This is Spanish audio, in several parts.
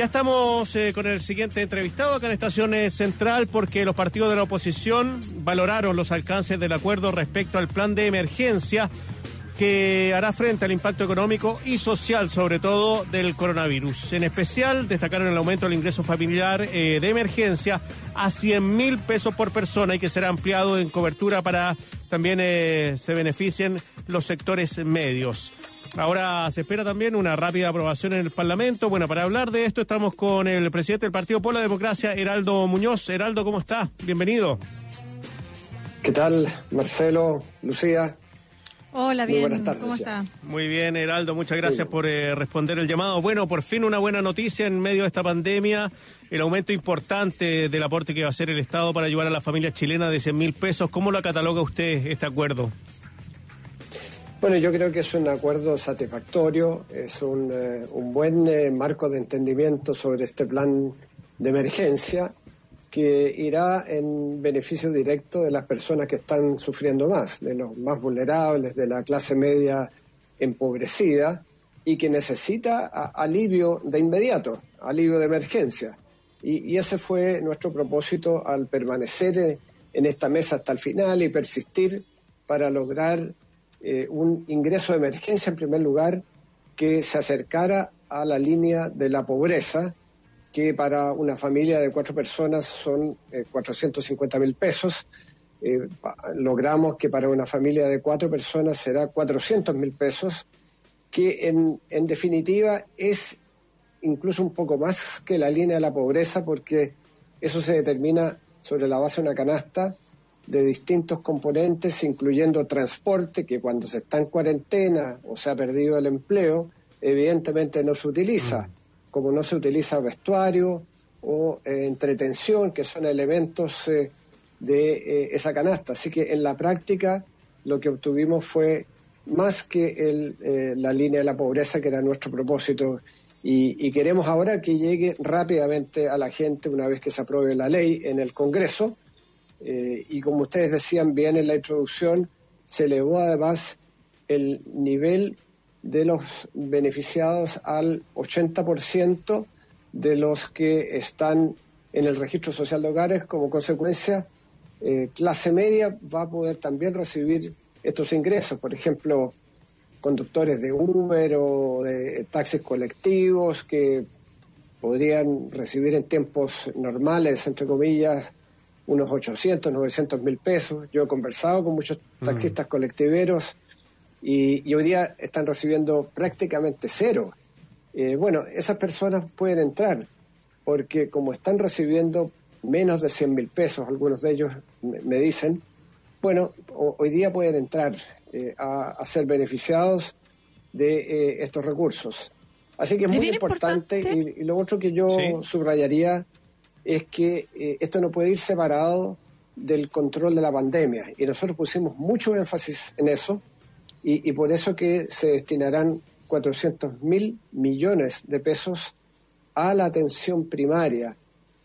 Ya estamos eh, con el siguiente entrevistado acá en Estación Central porque los partidos de la oposición valoraron los alcances del acuerdo respecto al plan de emergencia que hará frente al impacto económico y social, sobre todo del coronavirus. En especial, destacaron el aumento del ingreso familiar eh, de emergencia a 100 mil pesos por persona y que será ampliado en cobertura para también eh, se beneficien los sectores medios. Ahora se espera también una rápida aprobación en el Parlamento. Bueno, para hablar de esto estamos con el presidente del Partido por la Democracia, Heraldo Muñoz. Heraldo, ¿cómo está? Bienvenido. ¿Qué tal, Marcelo, Lucía? Hola, bien. buenas tardes, ¿Cómo está? Muy bien, Heraldo. Muchas gracias por eh, responder el llamado. Bueno, por fin una buena noticia en medio de esta pandemia. El aumento importante del aporte que va a hacer el Estado para ayudar a la familia chilena de 100 mil pesos. ¿Cómo lo cataloga usted este acuerdo? Bueno, yo creo que es un acuerdo satisfactorio, es un, eh, buen eh, marco de entendimiento sobre este plan de emergencia que irá en beneficio directo de las personas que están sufriendo más, de los más vulnerables, de la clase media empobrecida y que necesita alivio de inmediato, alivio de emergencia. Y, y, ese fue nuestro propósito al permanecer en esta mesa hasta el final y persistir para lograr eh, un ingreso de emergencia en primer lugar que se acercara a la línea de la pobreza, que para una familia de cuatro personas son 450 eh, mil pesos. Eh, logramos que para una familia de cuatro personas será 400 mil pesos, que en, en definitiva es incluso un poco más que la línea de la pobreza, porque eso se determina sobre la base de una canasta de distintos componentes, incluyendo transporte, que cuando se está en cuarentena o se ha perdido el empleo, evidentemente no se utiliza, mm. como no se utiliza vestuario o eh, entretención, que son elementos eh, de eh, esa canasta. Así que en la práctica lo que obtuvimos fue más que el, la línea de la pobreza, que era nuestro propósito, y, y queremos ahora que llegue rápidamente a la gente una vez que se apruebe la ley en el Congreso eh, y como ustedes decían bien en la introducción, se elevó además el nivel de los beneficiados al 80% de los que están en el registro social de hogares. Como consecuencia, eh, clase media va a poder también recibir estos ingresos. Por ejemplo, conductores de Uber o de taxis colectivos que podrían recibir en tiempos normales, entre comillas, unos 800, 900 mil pesos. Yo he conversado con muchos mm. taxistas colectiveros y, hoy día están recibiendo prácticamente cero. Eh, bueno, esas personas pueden entrar porque como están recibiendo menos de 100 mil pesos, algunos de ellos me, dicen, bueno, hoy día pueden entrar eh, a, ser beneficiados de eh, estos recursos. Así que es muy importante, Y, lo otro que yo subrayaría es que eh, esto no puede ir separado del control de la pandemia. Y nosotros pusimos mucho énfasis en eso y, por eso que se destinarán 400 mil millones de pesos a la atención primaria,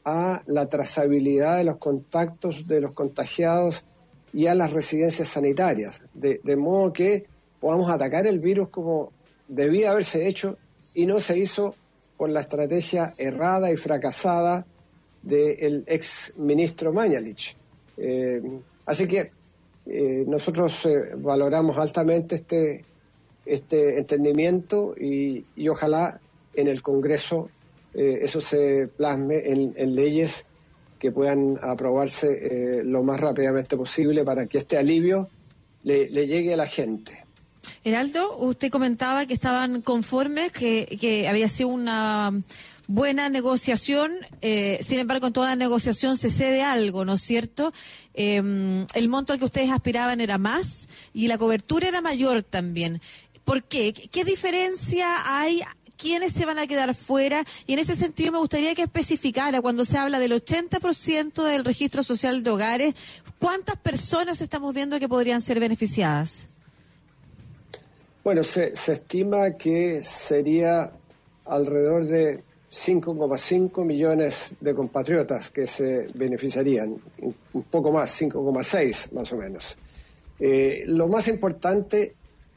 a la trazabilidad de los contactos de los contagiados y a las residencias sanitarias, de, de modo que podamos atacar el virus como debía haberse hecho y no se hizo por la estrategia errada y fracasada del ex ministro Mañalich. Eh, así que eh, nosotros eh, valoramos altamente este, este entendimiento y, ojalá en el Congreso eso se plasme en, leyes que puedan aprobarse lo más rápidamente posible para que este alivio le, llegue a la gente. Heraldo, usted comentaba que estaban conformes, que, que había sido una buena negociación, eh, sin embargo, en toda negociación se cede algo, ¿no es cierto? Em, el monto al que ustedes aspiraban era más y la cobertura era mayor también. ¿Por qué? ¿Qué diferencia hay? ¿Quiénes se van a quedar fuera? Y en ese sentido me gustaría que especificara, cuando se habla del 80% del registro social de hogares, ¿cuántas personas estamos viendo que podrían ser beneficiadas? Bueno, se, se estima que sería alrededor de 5,5 millones de compatriotas que se beneficiarían, un poco más, 5,6 más o menos. Eh, lo más importante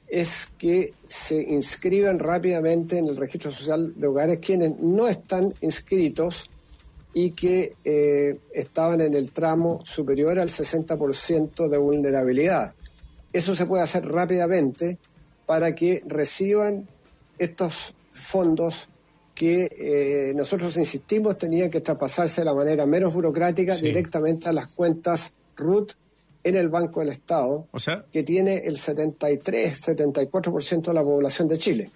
es que se inscriban rápidamente en el registro social de hogares quienes no están inscritos y que eh, estaban en el tramo superior al 60% de vulnerabilidad. Eso se puede hacer rápidamente para que reciban estos fondos que eh, nosotros insistimos tenían que traspasarse de la manera menos burocrática directamente a las cuentas RUT en el Banco del Estado, que tiene el 73, 74% de la población de Chile.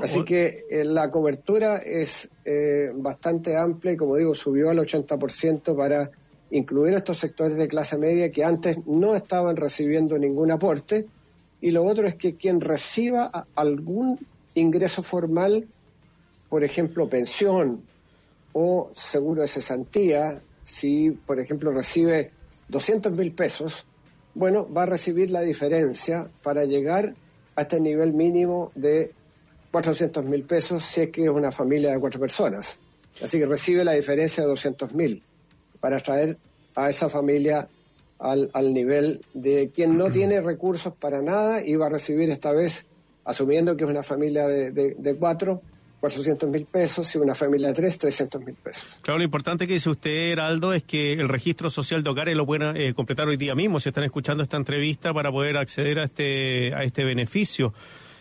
Así que eh, la cobertura es eh, bastante amplia y, como digo, subió al 80% para incluir estos sectores de clase media que antes no estaban recibiendo ningún aporte. Y lo otro es que quien reciba algún ingreso formal, por ejemplo, pensión o seguro de cesantía, si, por ejemplo, recibe 200 mil pesos, bueno, va a recibir la diferencia para llegar a este nivel mínimo de 400 mil pesos si es que es una familia de cuatro personas. Así que recibe la diferencia de 200 mil para traer a esa familia al, al, nivel de quien no tiene recursos para nada y va a recibir esta vez, asumiendo que es una familia de, de cuatro, 400 mil pesos y una familia de tres, 300 mil pesos. Claro, lo importante que dice usted, Heraldo, es que el registro social de hogares lo pueden eh, completar hoy día mismo, si están escuchando esta entrevista, para poder acceder a este, a este beneficio.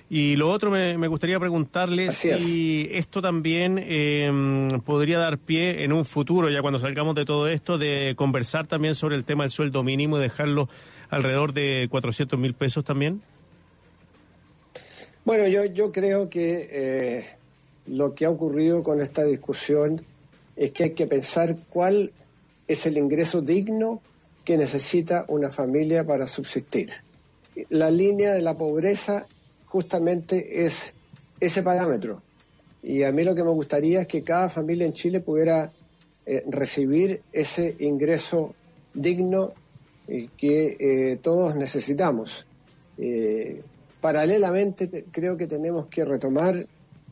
Y lo otro, me, gustaría preguntarle si esto también em, podría dar pie en un futuro, ya cuando salgamos de todo esto, de conversar también sobre el tema del sueldo mínimo y dejarlo alrededor de 400 mil pesos también. Bueno, yo, yo creo que eh, lo que ha ocurrido con esta discusión es que hay que pensar cuál es el ingreso digno que necesita una familia para subsistir. La línea de la pobreza justamente es ese parámetro. Y a mí lo que me gustaría es que cada familia en Chile pudiera eh, recibir ese ingreso digno que eh, todos necesitamos. Eh, paralelamente creo que tenemos que retomar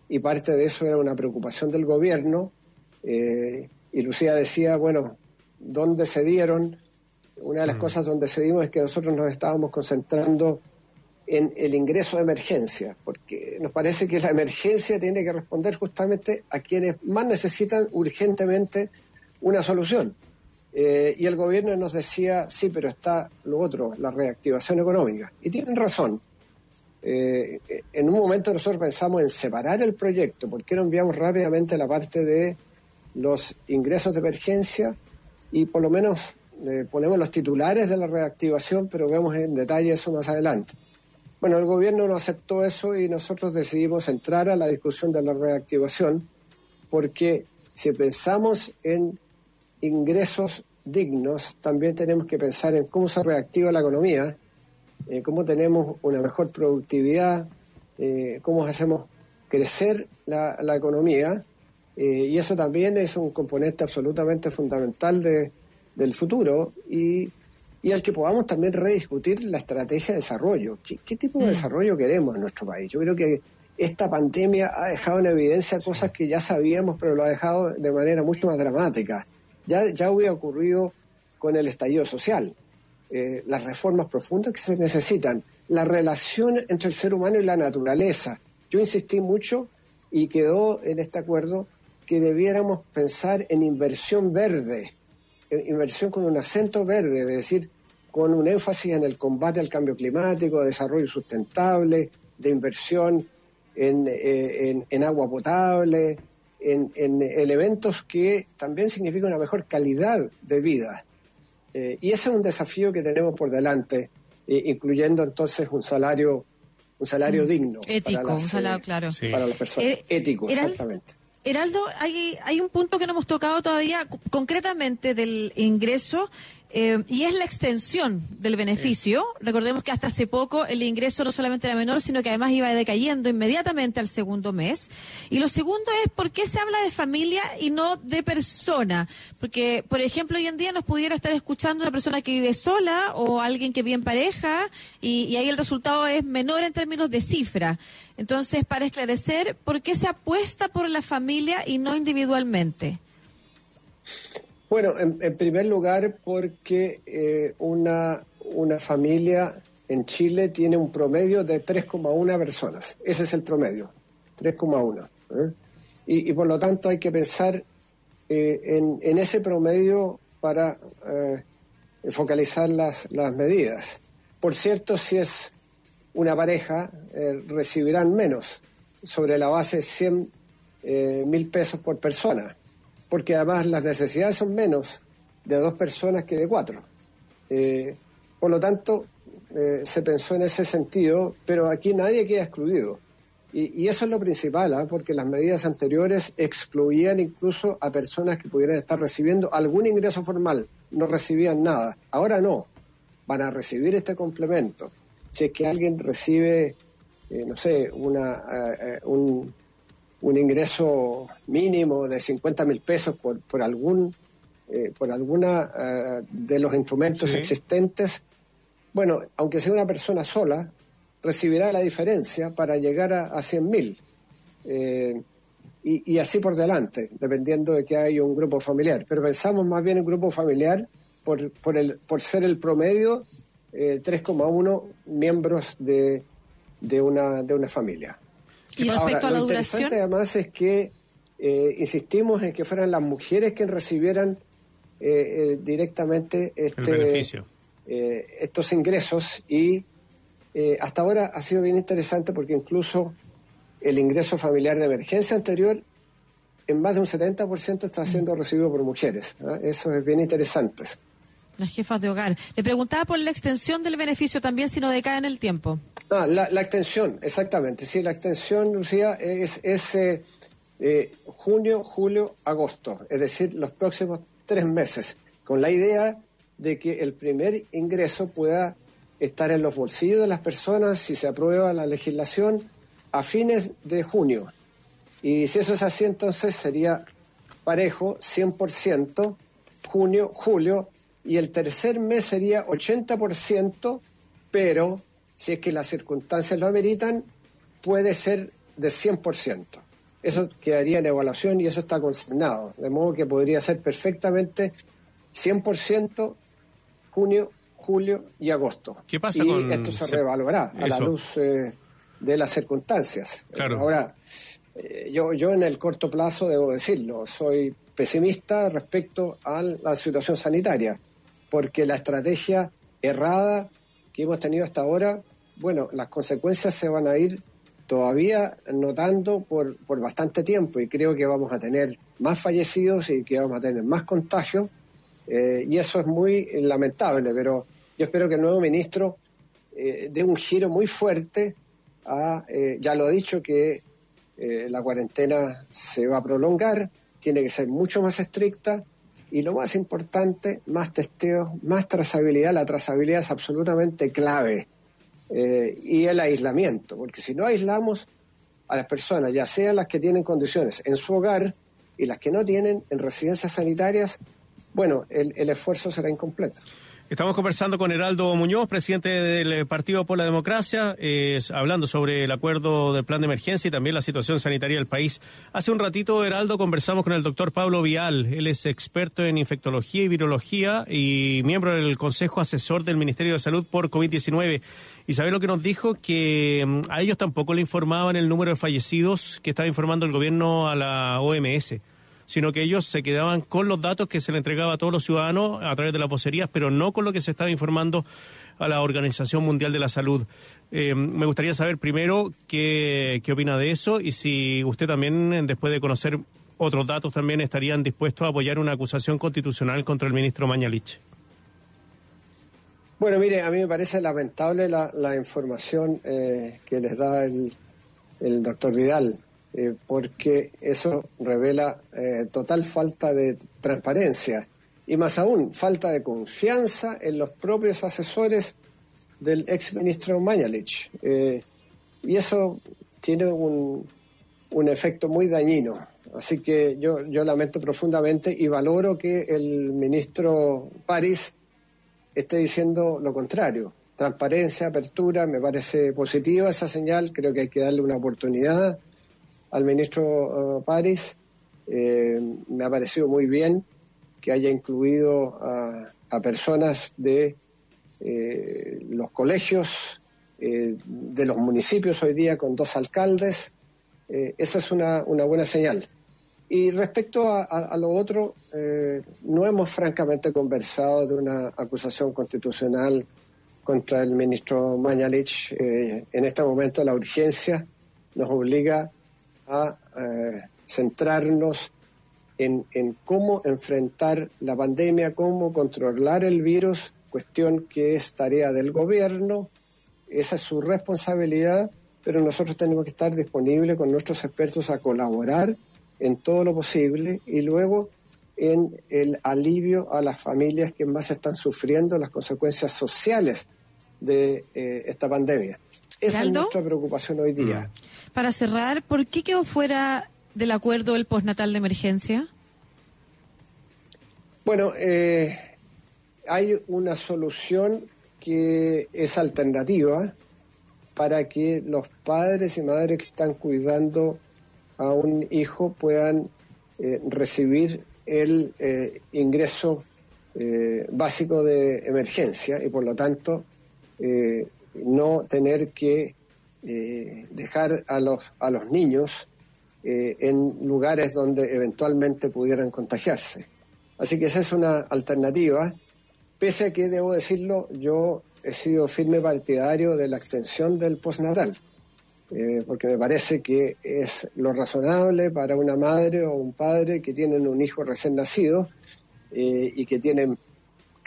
y parte de eso era una preocupación del gobierno. Eh, y Lucía decía, bueno, ¿dónde se dieron? Una de las mm. cosas donde se dimos es que nosotros nos estábamos concentrando en el ingreso de emergencia, porque nos parece que la emergencia tiene que responder justamente a quienes más necesitan urgentemente una solución. Eh, y el gobierno nos decía, sí, pero está lo otro, la reactivación económica. Y tienen razón. Eh, en un momento nosotros pensamos en separar el proyecto, porque no enviamos rápidamente la parte de los ingresos de emergencia y por lo menos eh, ponemos los titulares de la reactivación, pero vemos en detalle eso más adelante. Bueno, el gobierno no aceptó eso y nosotros decidimos entrar a la discusión de la reactivación, porque si pensamos en ingresos dignos, también tenemos que pensar en cómo se reactiva la economía eh, cómo tenemos una mejor productividad, eh, cómo hacemos crecer la, economía, eh, y eso también es un componente absolutamente fundamental de, del futuro y, y al que podamos también rediscutir la estrategia de desarrollo. ¿Qué, tipo de mm. desarrollo queremos en nuestro país? Yo creo que esta pandemia ha dejado en evidencia cosas que ya sabíamos, pero lo ha dejado de manera mucho más dramática. Ya, ya hubiera ocurrido con el estallido social. Eh, las reformas profundas que se necesitan, la relación entre el ser humano y la naturaleza. Yo insistí mucho y quedó en este acuerdo que debiéramos pensar en inversión verde, inversión con un acento verde, es decir, con un énfasis en el combate al cambio climático, desarrollo sustentable, de inversión en, eh, agua potable, en, elementos que también significan una mejor calidad de vida. Eh, y ese es un desafío que tenemos por delante, eh, incluyendo entonces un salario un salario mm, digno. Ético, un salario, eh, claro. Para las personas. Ético, exactamente. Heraldo, hay, hay un punto que no hemos tocado todavía concretamente del ingreso eh, y es la extensión del beneficio. Recordemos que hasta hace poco el ingreso no solamente era menor, sino que además iba decayendo inmediatamente al segundo mes. Y lo segundo es por qué se habla de familia y no de persona. Porque, por ejemplo, hoy en día nos pudiera estar escuchando una persona que vive sola o alguien que vive en pareja y, y ahí el resultado es menor en términos de cifra. Entonces, para esclarecer, ¿por qué se apuesta por la familia y no individualmente? Bueno, en, primer lugar, porque eh, una, una familia en Chile tiene un promedio de 3,1 personas. Ese es el promedio, 3,1. ¿eh? Y, y, por lo tanto hay que pensar eh, en, en, ese promedio para eh, focalizar las, las, medidas. Por cierto, si es una pareja, eh, recibirán menos, sobre la base de 100 mil pesos por persona, porque además las necesidades son menos de dos personas que de cuatro. por lo tanto, eh, se pensó en ese sentido, pero aquí nadie queda excluido. Y, eso es lo principal, ¿ah? porque las medidas anteriores excluían incluso a personas que pudieran estar recibiendo algún ingreso formal, no recibían nada. Ahora no, van a recibir este complemento. Si es que alguien recibe, eh, no sé, una, eh, un, un, ingreso mínimo de 50 mil pesos por, por algún por alguna de los instrumentos existentes, bueno, aunque sea una persona sola, recibirá la diferencia para llegar a, a 100.000. Eh, y, así por delante, dependiendo de que hay un grupo familiar. Pero pensamos más bien en grupo familiar por, por, el, por ser el promedio eh, 3,1 miembros de, de, una, de una familia. Y respecto a la lo duración. además es que eh, insistimos en que fueran las mujeres quienes recibieran eh, directamente este beneficio eh, estos ingresos y eh, hasta ahora ha sido bien interesante porque incluso el ingreso familiar de emergencia anterior en más de un 70% está siendo recibido por mujeres. ¿ah? Eso es bien interesante. Las jefas de hogar. Le preguntaba por la extensión del beneficio también, si no decae en el tiempo. Ah, la, extensión, exactamente. Sí, la extensión, Lucía, es, es eh, junio, julio, agosto, es decir, los próximos tres meses, con la idea de que el primer ingreso pueda estar en los bolsillos de las personas si se aprueba la legislación a fines de junio. Y si eso es así, entonces sería parejo 100% junio, julio, y el tercer mes sería 80%, pero si es que las circunstancias lo ameritan, puede ser de 100%. Eso quedaría en evaluación y eso está consignado, de modo que podría ser perfectamente 100% junio, julio y agosto. ¿Qué pasa y esto se reevaluará a la luz eh, de las circunstancias. Claro. Ahora, eh, yo, yo en el corto plazo debo decirlo, soy pesimista respecto a la situación sanitaria, porque la estrategia errada que hemos tenido hasta ahora, bueno, las consecuencias se van a ir todavía notando por, por bastante tiempo y creo que vamos a tener más fallecidos y que vamos a tener más contagios eh, y eso es muy lamentable, pero yo espero que el nuevo ministro eh, dé un giro muy fuerte a, eh, ya lo ha dicho, que la cuarentena se va a prolongar, tiene que ser mucho más estricta y lo más importante, más testeos, más trazabilidad. La trazabilidad es absolutamente clave. y el aislamiento, porque si no aislamos a las personas, ya sean las que tienen condiciones en su hogar y las que no tienen en residencias sanitarias, bueno, el, el esfuerzo será incompleto. Estamos conversando con Heraldo Muñoz, presidente del Partido por la Democracia, eh, hablando sobre el acuerdo del plan de emergencia y también la situación sanitaria del país. Hace un ratito, Heraldo, conversamos con el doctor Pablo Vial. Él es experto en infectología y virología y miembro del Consejo Asesor del Ministerio de Salud por COVID-19. Y sabe lo que nos dijo, que mm, a ellos tampoco le informaban el número de fallecidos que estaba informando el gobierno a la OMS sino que ellos se quedaban con los datos que se le entregaba a todos los ciudadanos a través de las vocerías, pero no con lo que se estaba informando a la Organización Mundial de la Salud. Eh, me gustaría saber primero qué, qué opina de eso y si usted también, después de conocer otros datos, también estarían dispuestos a apoyar una acusación constitucional contra el ministro Mañalich. Bueno, mire, a mí me parece lamentable la, la información eh, que les da el, el doctor Vidal. Eh, porque eso revela eh, total falta de transparencia y más aún falta de confianza en los propios asesores del ex ministro Mañalich. Eh, y eso tiene un, un, efecto muy dañino. Así que yo, yo lamento profundamente y valoro que el ministro París esté diciendo lo contrario. Transparencia, apertura, me parece positiva esa señal, creo que hay que darle una oportunidad al ministro uh, París. Eh, me ha parecido muy bien que haya incluido a, personas de los colegios de los municipios hoy día con dos alcaldes. eso es una, una buena señal. Y respecto a, lo otro, eh, no hemos francamente conversado de una acusación constitucional contra el ministro Mañalich. Eh, en este momento la urgencia nos obliga a eh, centrarnos en, en, cómo enfrentar la pandemia, cómo controlar el virus, cuestión que es tarea del gobierno, esa es su responsabilidad, pero nosotros tenemos que estar disponibles con nuestros expertos a colaborar en todo lo posible y luego en el alivio a las familias que más están sufriendo las consecuencias sociales de eh, esta pandemia. Esa es nuestra preocupación hoy día. Mm. Para cerrar, ¿por qué quedó fuera del acuerdo el postnatal de emergencia? Bueno, eh, hay una solución que es alternativa para que los padres y madres que están cuidando a un hijo puedan eh, recibir el eh, ingreso básico de emergencia y por lo tanto no tener que dejar a los, a los niños en lugares donde eventualmente pudieran contagiarse. Así que esa es una alternativa, pese a que, debo decirlo, yo he sido firme partidario de la extensión del postnatal. Eh, porque me parece que es lo razonable para una madre o un padre que tienen un hijo recién nacido eh, y que tienen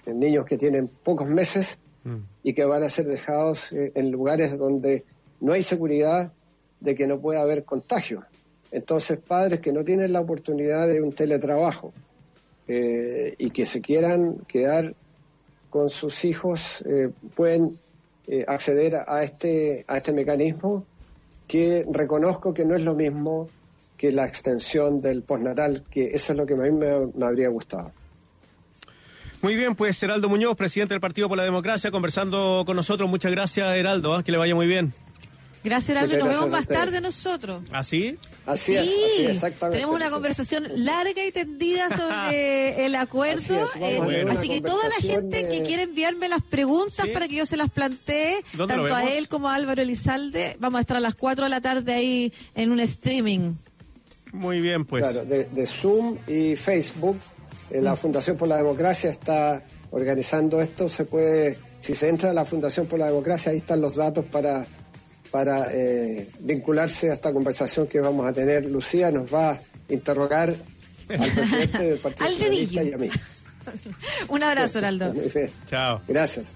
niños que tienen pocos meses mm. y que van a ser dejados eh, en lugares donde no hay seguridad de que no pueda haber contagio. Entonces, padres que no tienen la oportunidad de un teletrabajo y que se quieran quedar con sus hijos pueden acceder a este, a este mecanismo que reconozco que no es lo mismo que la extensión del postnatal, que eso es lo que a mí me, habría gustado. Muy bien, pues Heraldo Muñoz, presidente del Partido por la Democracia, conversando con nosotros. Muchas gracias, Heraldo, ¿ah? que le vaya muy bien. Gracias, Heraldo. Nos vemos más tarde nosotros. ¿Ah, sí? Así es, exactamente. Tenemos una conversación larga y tendida sobre el acuerdo. Eh, así, que toda la gente que quiere enviarme las preguntas para que yo se las plantee, tanto a él como a Álvaro Elizalde, vamos a estar a las 4 de la tarde ahí en un streaming. Muy bien, pues. Claro, de, Zoom y Facebook. Eh, la Fundación por la Democracia está organizando esto. Se puede, si se entra a la Fundación por la Democracia, ahí están los datos para para eh, vincularse a esta conversación que vamos a tener. Lucía nos va a interrogar al presidente del Partido Socialista y a mí. Un abrazo, Heraldo. Chao. Gracias.